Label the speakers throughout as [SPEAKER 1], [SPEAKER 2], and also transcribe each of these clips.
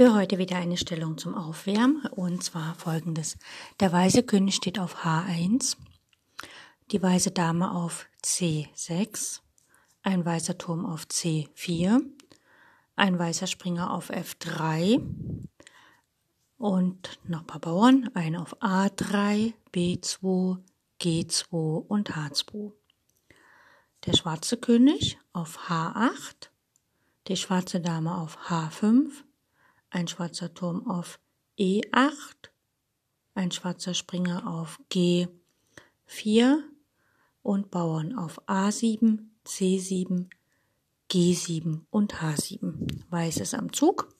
[SPEAKER 1] Für heute wieder eine Stellung zum Aufwärmen und zwar folgendes. Der weiße König steht auf H1, die weiße Dame auf C6, ein weißer Turm auf C4, ein weißer Springer auf F3 und noch ein paar Bauern, ein auf A3, B2, G2 und H2. Der schwarze König auf H8, die schwarze Dame auf H5, ein schwarzer Turm auf E8, ein schwarzer Springer auf G4 und Bauern auf A7, C7, G7 und H7. Weiß ist am Zug.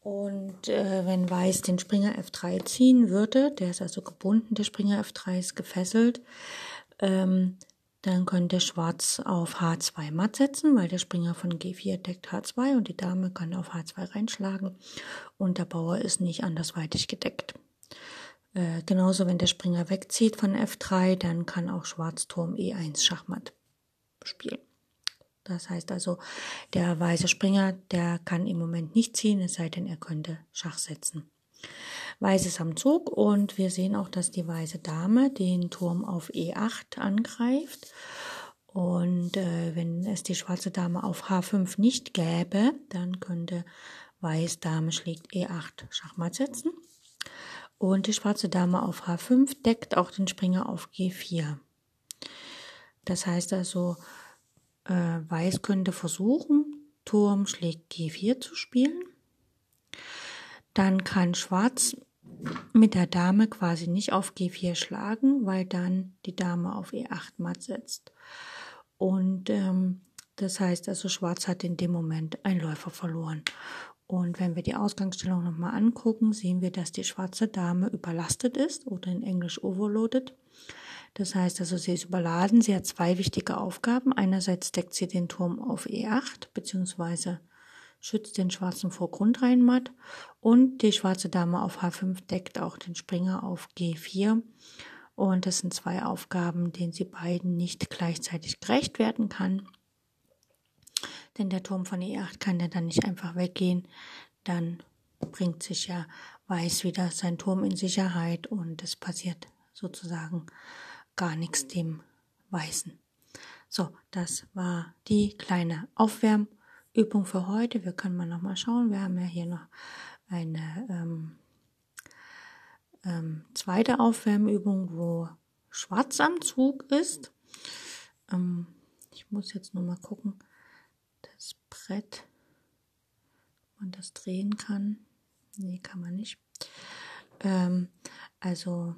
[SPEAKER 1] Und äh, wenn Weiß den Springer F3 ziehen würde, der ist also gebunden, der Springer F3 ist gefesselt, ähm, dann könnte Schwarz auf H2 matt setzen, weil der Springer von G4 deckt H2 und die Dame kann auf H2 reinschlagen und der Bauer ist nicht andersweitig gedeckt. Äh, genauso, wenn der Springer wegzieht von F3, dann kann auch Schwarz Turm E1 Schachmatt spielen. Das heißt also, der weiße Springer, der kann im Moment nicht ziehen, es sei denn, er könnte Schach setzen. Weiß ist am Zug und wir sehen auch, dass die weiße Dame den Turm auf E8 angreift. Und äh, wenn es die schwarze Dame auf H5 nicht gäbe, dann könnte Weiß Dame schlägt E8 Schachmatt setzen. Und die schwarze Dame auf H5 deckt auch den Springer auf G4. Das heißt also, äh, Weiß könnte versuchen, Turm schlägt G4 zu spielen. Dann kann Schwarz mit der Dame quasi nicht auf G4 schlagen, weil dann die Dame auf E8 matt setzt. Und ähm, das heißt also, Schwarz hat in dem Moment einen Läufer verloren. Und wenn wir die Ausgangsstellung nochmal angucken, sehen wir, dass die schwarze Dame überlastet ist oder in Englisch overloaded. Das heißt also, sie ist überladen. Sie hat zwei wichtige Aufgaben. Einerseits deckt sie den Turm auf E8 beziehungsweise schützt den schwarzen Vorgrund rein matt und die schwarze Dame auf H5 deckt auch den Springer auf G4. Und das sind zwei Aufgaben, denen sie beiden nicht gleichzeitig gerecht werden kann. Denn der Turm von E8 kann ja dann nicht einfach weggehen. Dann bringt sich ja Weiß wieder sein Turm in Sicherheit und es passiert sozusagen gar nichts dem Weißen. So, das war die kleine Aufwärm- Übung für heute. Wir können mal noch mal schauen. Wir haben ja hier noch eine ähm, ähm, zweite Aufwärmübung, wo Schwarz am Zug ist. Ähm, ich muss jetzt nur mal gucken, das Brett, ob man das drehen kann. Nee, kann man nicht. Ähm, also,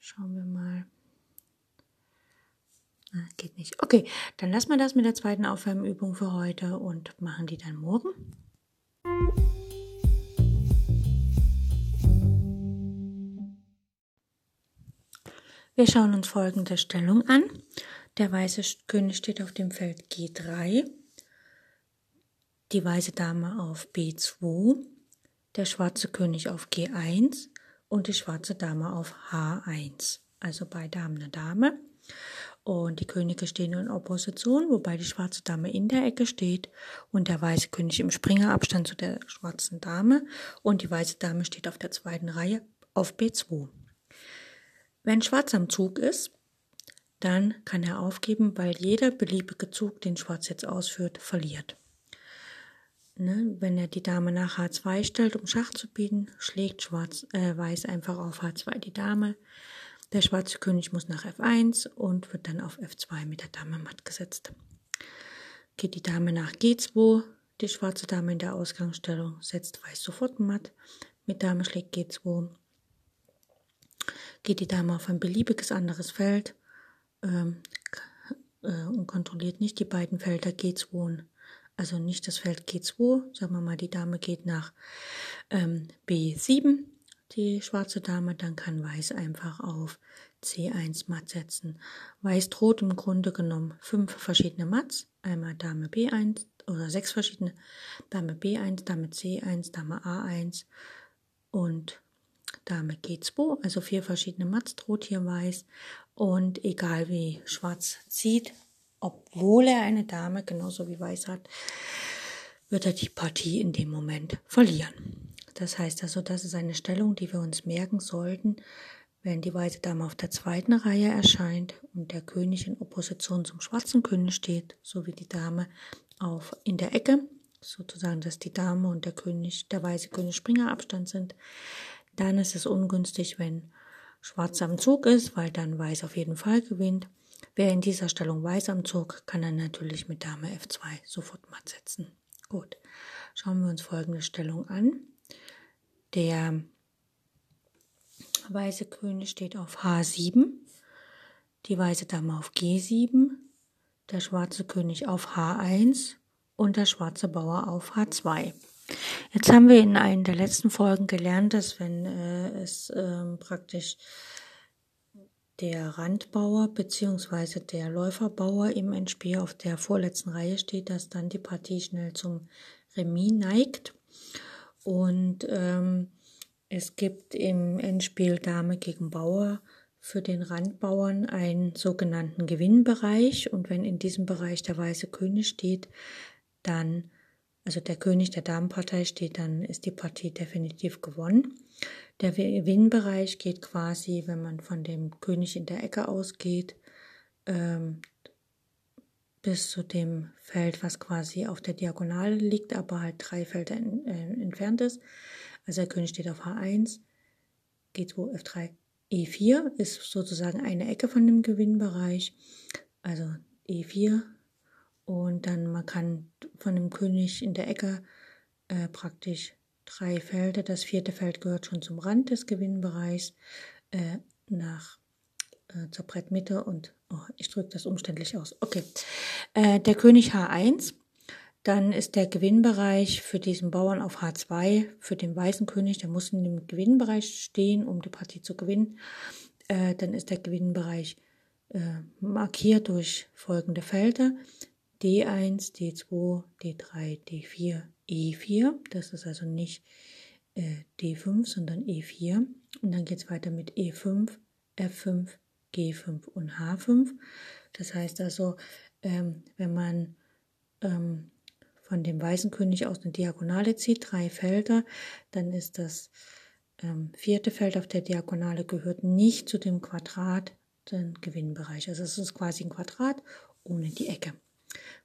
[SPEAKER 1] schauen wir mal. Ah, geht nicht. Okay, dann lassen wir das mit der zweiten Aufwärmübung für heute und machen die dann morgen. Wir schauen uns folgende Stellung an. Der weiße König steht auf dem Feld G3, die weiße Dame auf B2, der schwarze König auf G1 und die schwarze Dame auf H1. Also beide haben eine Dame. Und die Könige stehen in Opposition, wobei die schwarze Dame in der Ecke steht und der weiße König im Springerabstand zu der schwarzen Dame und die weiße Dame steht auf der zweiten Reihe auf B2. Wenn Schwarz am Zug ist, dann kann er aufgeben, weil jeder beliebige Zug, den Schwarz jetzt ausführt, verliert. Ne, wenn er die Dame nach H2 stellt, um Schach zu bieten, schlägt Schwarz, äh, Weiß einfach auf H2 die Dame. Der schwarze König muss nach F1 und wird dann auf F2 mit der Dame matt gesetzt. Geht die Dame nach G2, die schwarze Dame in der Ausgangsstellung setzt Weiß sofort matt. Mit Dame schlägt G2. Geht die Dame auf ein beliebiges anderes Feld ähm, äh, und kontrolliert nicht die beiden Felder G2 und also nicht das Feld G2, sagen wir mal, die Dame geht nach ähm, B7, die schwarze Dame, dann kann Weiß einfach auf C1 matt setzen. Weiß droht im Grunde genommen fünf verschiedene Mats, einmal Dame B1 oder sechs verschiedene, Dame B1, Dame C1, Dame A1 und Dame G2, also vier verschiedene Mats droht hier Weiß und egal wie Schwarz zieht, obwohl er eine Dame genauso wie Weiß hat, wird er die Partie in dem Moment verlieren. Das heißt also, das ist eine Stellung, die wir uns merken sollten, wenn die weiße Dame auf der zweiten Reihe erscheint und der König in Opposition zum schwarzen König steht, sowie die Dame auf in der Ecke, sozusagen, dass die Dame und der König, der weiße König Springer Abstand sind, dann ist es ungünstig, wenn Schwarz am Zug ist, weil dann Weiß auf jeden Fall gewinnt. Wer in dieser Stellung Weiß am Zug, kann dann natürlich mit Dame F2 sofort matt setzen. Gut, schauen wir uns folgende Stellung an. Der weiße König steht auf H7, die weiße Dame auf G7, der schwarze König auf H1 und der schwarze Bauer auf H2. Jetzt haben wir in einer der letzten Folgen gelernt, dass wenn äh, es äh, praktisch der Randbauer bzw. der Läuferbauer im Endspiel auf der vorletzten Reihe steht, dass dann die Partie schnell zum Remis neigt. Und ähm, es gibt im Endspiel Dame gegen Bauer für den Randbauern einen sogenannten Gewinnbereich. Und wenn in diesem Bereich der weiße König steht, dann also der König der Damenpartei steht, dann ist die Partie definitiv gewonnen. Der Gewinnbereich geht quasi, wenn man von dem König in der Ecke ausgeht, ähm, bis zu dem Feld, was quasi auf der Diagonale liegt, aber halt drei Felder in, äh, entfernt ist. Also der König steht auf H1, G2, F3, E4 ist sozusagen eine Ecke von dem Gewinnbereich. Also E4, und dann man kann von dem König in der Ecke äh, praktisch drei Felder. Das vierte Feld gehört schon zum Rand des Gewinnbereichs äh, nach äh, zur Brettmitte und oh, ich drücke das umständlich aus. Okay, äh, der König H1. Dann ist der Gewinnbereich für diesen Bauern auf H2 für den weißen König. Der muss in dem Gewinnbereich stehen, um die Partie zu gewinnen. Äh, dann ist der Gewinnbereich äh, markiert durch folgende Felder. D1, D2, D3, D4, E4. Das ist also nicht äh, D5, sondern E4. Und dann geht es weiter mit E5, F5, G5 und H5. Das heißt also, ähm, wenn man ähm, von dem weißen König aus eine Diagonale zieht, drei Felder, dann ist das ähm, vierte Feld auf der Diagonale gehört nicht zu dem Quadrat, den Gewinnbereich. Also es ist quasi ein Quadrat ohne die Ecke.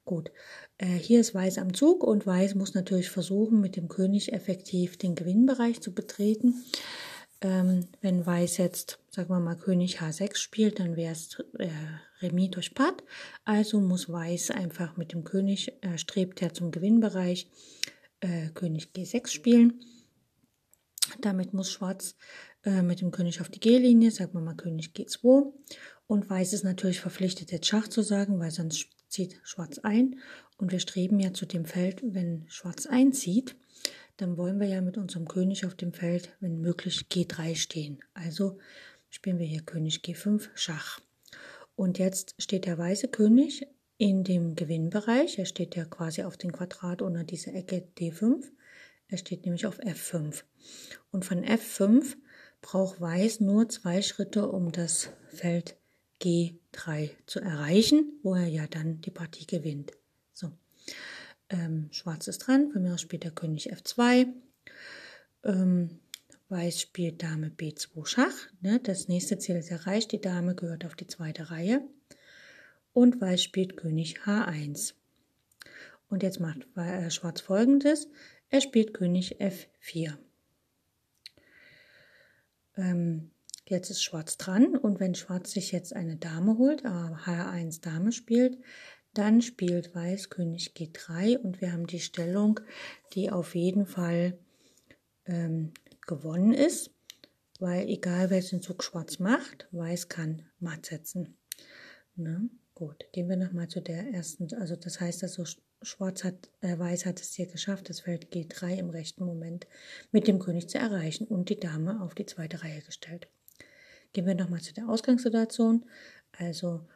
[SPEAKER 1] Gut, äh, hier ist Weiß am Zug und Weiß muss natürlich versuchen, mit dem König effektiv den Gewinnbereich zu betreten. Ähm, wenn Weiß jetzt, sagen wir mal, König H6 spielt, dann wäre es äh, Remis durch Patt. Also muss Weiß einfach mit dem König, äh, strebt er zum Gewinnbereich, äh, König G6 spielen. Damit muss Schwarz äh, mit dem König auf die G-Linie, sagen wir mal König G2. Und Weiß ist natürlich verpflichtet, jetzt Schach zu sagen, weil sonst zieht Schwarz ein und wir streben ja zu dem Feld, wenn Schwarz einzieht, dann wollen wir ja mit unserem König auf dem Feld, wenn möglich, G3 stehen. Also spielen wir hier König G5 Schach. Und jetzt steht der weiße König in dem Gewinnbereich. Er steht ja quasi auf dem Quadrat unter dieser Ecke D5. Er steht nämlich auf F5. Und von F5 braucht Weiß nur zwei Schritte, um das Feld G3 zu erreichen, wo er ja dann die Partie gewinnt. So, ähm, Schwarz ist dran, von mir aus spielt der König F2. Ähm, Weiß spielt Dame B2 Schach. Ne? Das nächste Ziel ist erreicht, die Dame gehört auf die zweite Reihe. Und Weiß spielt König H1. Und jetzt macht äh, Schwarz folgendes. Er spielt König F4. Ähm, Jetzt ist Schwarz dran und wenn Schwarz sich jetzt eine Dame holt, H1 Dame spielt, dann spielt Weiß König G3 und wir haben die Stellung, die auf jeden Fall ähm, gewonnen ist, weil egal welchen Zug Schwarz macht, Weiß kann matt setzen. Ne? Gut, gehen wir nochmal zu der ersten, also das heißt also, Schwarz hat, äh, Weiß hat es hier geschafft, das Feld G3 im rechten Moment mit dem König zu erreichen und die Dame auf die zweite Reihe gestellt. Gehen wir nochmal zu der Ausgangssituation. Also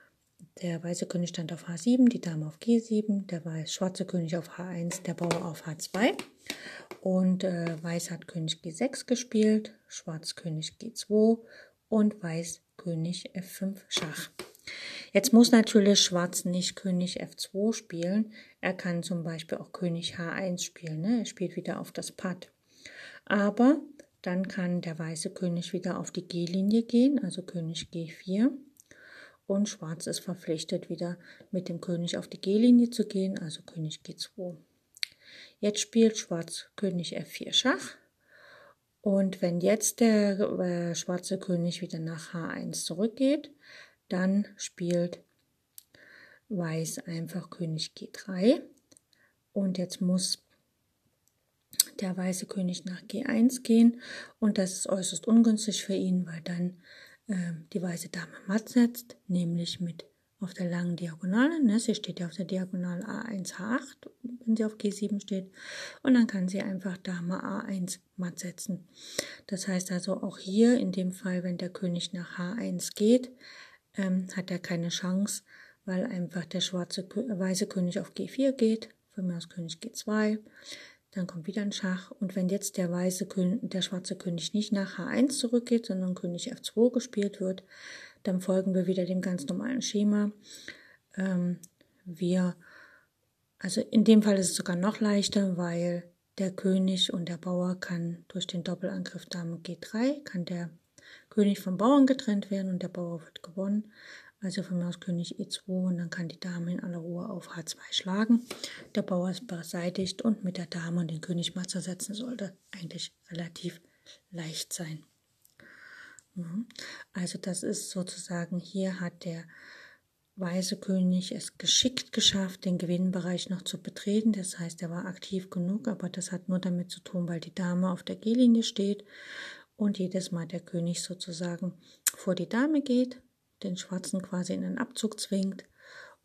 [SPEAKER 1] der weiße König stand auf H7, die Dame auf G7, der weiß, schwarze König auf H1, der Bauer auf H2 und äh, Weiß hat König G6 gespielt, Schwarz König G2 und Weiß König F5 Schach. Jetzt muss natürlich Schwarz nicht König F2 spielen. Er kann zum Beispiel auch König H1 spielen. Ne? Er spielt wieder auf das Patt. Aber dann kann der weiße König wieder auf die G-Linie gehen, also König G4. Und Schwarz ist verpflichtet, wieder mit dem König auf die G-Linie zu gehen, also König G2. Jetzt spielt Schwarz König F4 Schach. Und wenn jetzt der äh, schwarze König wieder nach H1 zurückgeht, dann spielt Weiß einfach König G3. Und jetzt muss der weiße König nach G1 gehen. Und das ist äußerst ungünstig für ihn, weil dann die weiße Dame matt setzt, nämlich mit auf der langen Diagonale. Ne? Sie steht ja auf der Diagonale A1, H8, wenn sie auf G7 steht. Und dann kann sie einfach Dame A1 matt setzen. Das heißt also auch hier in dem Fall, wenn der König nach H1 geht, ähm, hat er keine Chance, weil einfach der schwarze, weiße König auf G4 geht, von mir aus König G2, dann kommt wieder ein Schach und wenn jetzt der weiße König, der schwarze König nicht nach H1 zurückgeht, sondern König F2 gespielt wird, dann folgen wir wieder dem ganz normalen Schema. Ähm, wir, also in dem Fall ist es sogar noch leichter, weil der König und der Bauer kann durch den Doppelangriff Dame G3, kann der König vom Bauern getrennt werden und der Bauer wird gewonnen. Also von mir aus König E2 und dann kann die Dame in aller Ruhe auf H2 schlagen. Der Bauer ist beseitigt und mit der Dame und den König mal zu setzen sollte eigentlich relativ leicht sein. Mhm. Also das ist sozusagen, hier hat der weiße König es geschickt geschafft, den Gewinnbereich noch zu betreten. Das heißt, er war aktiv genug, aber das hat nur damit zu tun, weil die Dame auf der G-Linie steht und jedes Mal der König sozusagen vor die Dame geht, den Schwarzen quasi in den Abzug zwingt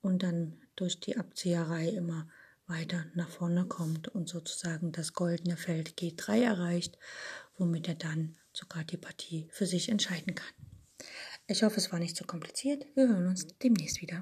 [SPEAKER 1] und dann durch die Abzieherei immer weiter nach vorne kommt und sozusagen das goldene Feld G3 erreicht, womit er dann sogar die Partie für sich entscheiden kann. Ich hoffe, es war nicht so kompliziert. Wir hören uns demnächst wieder.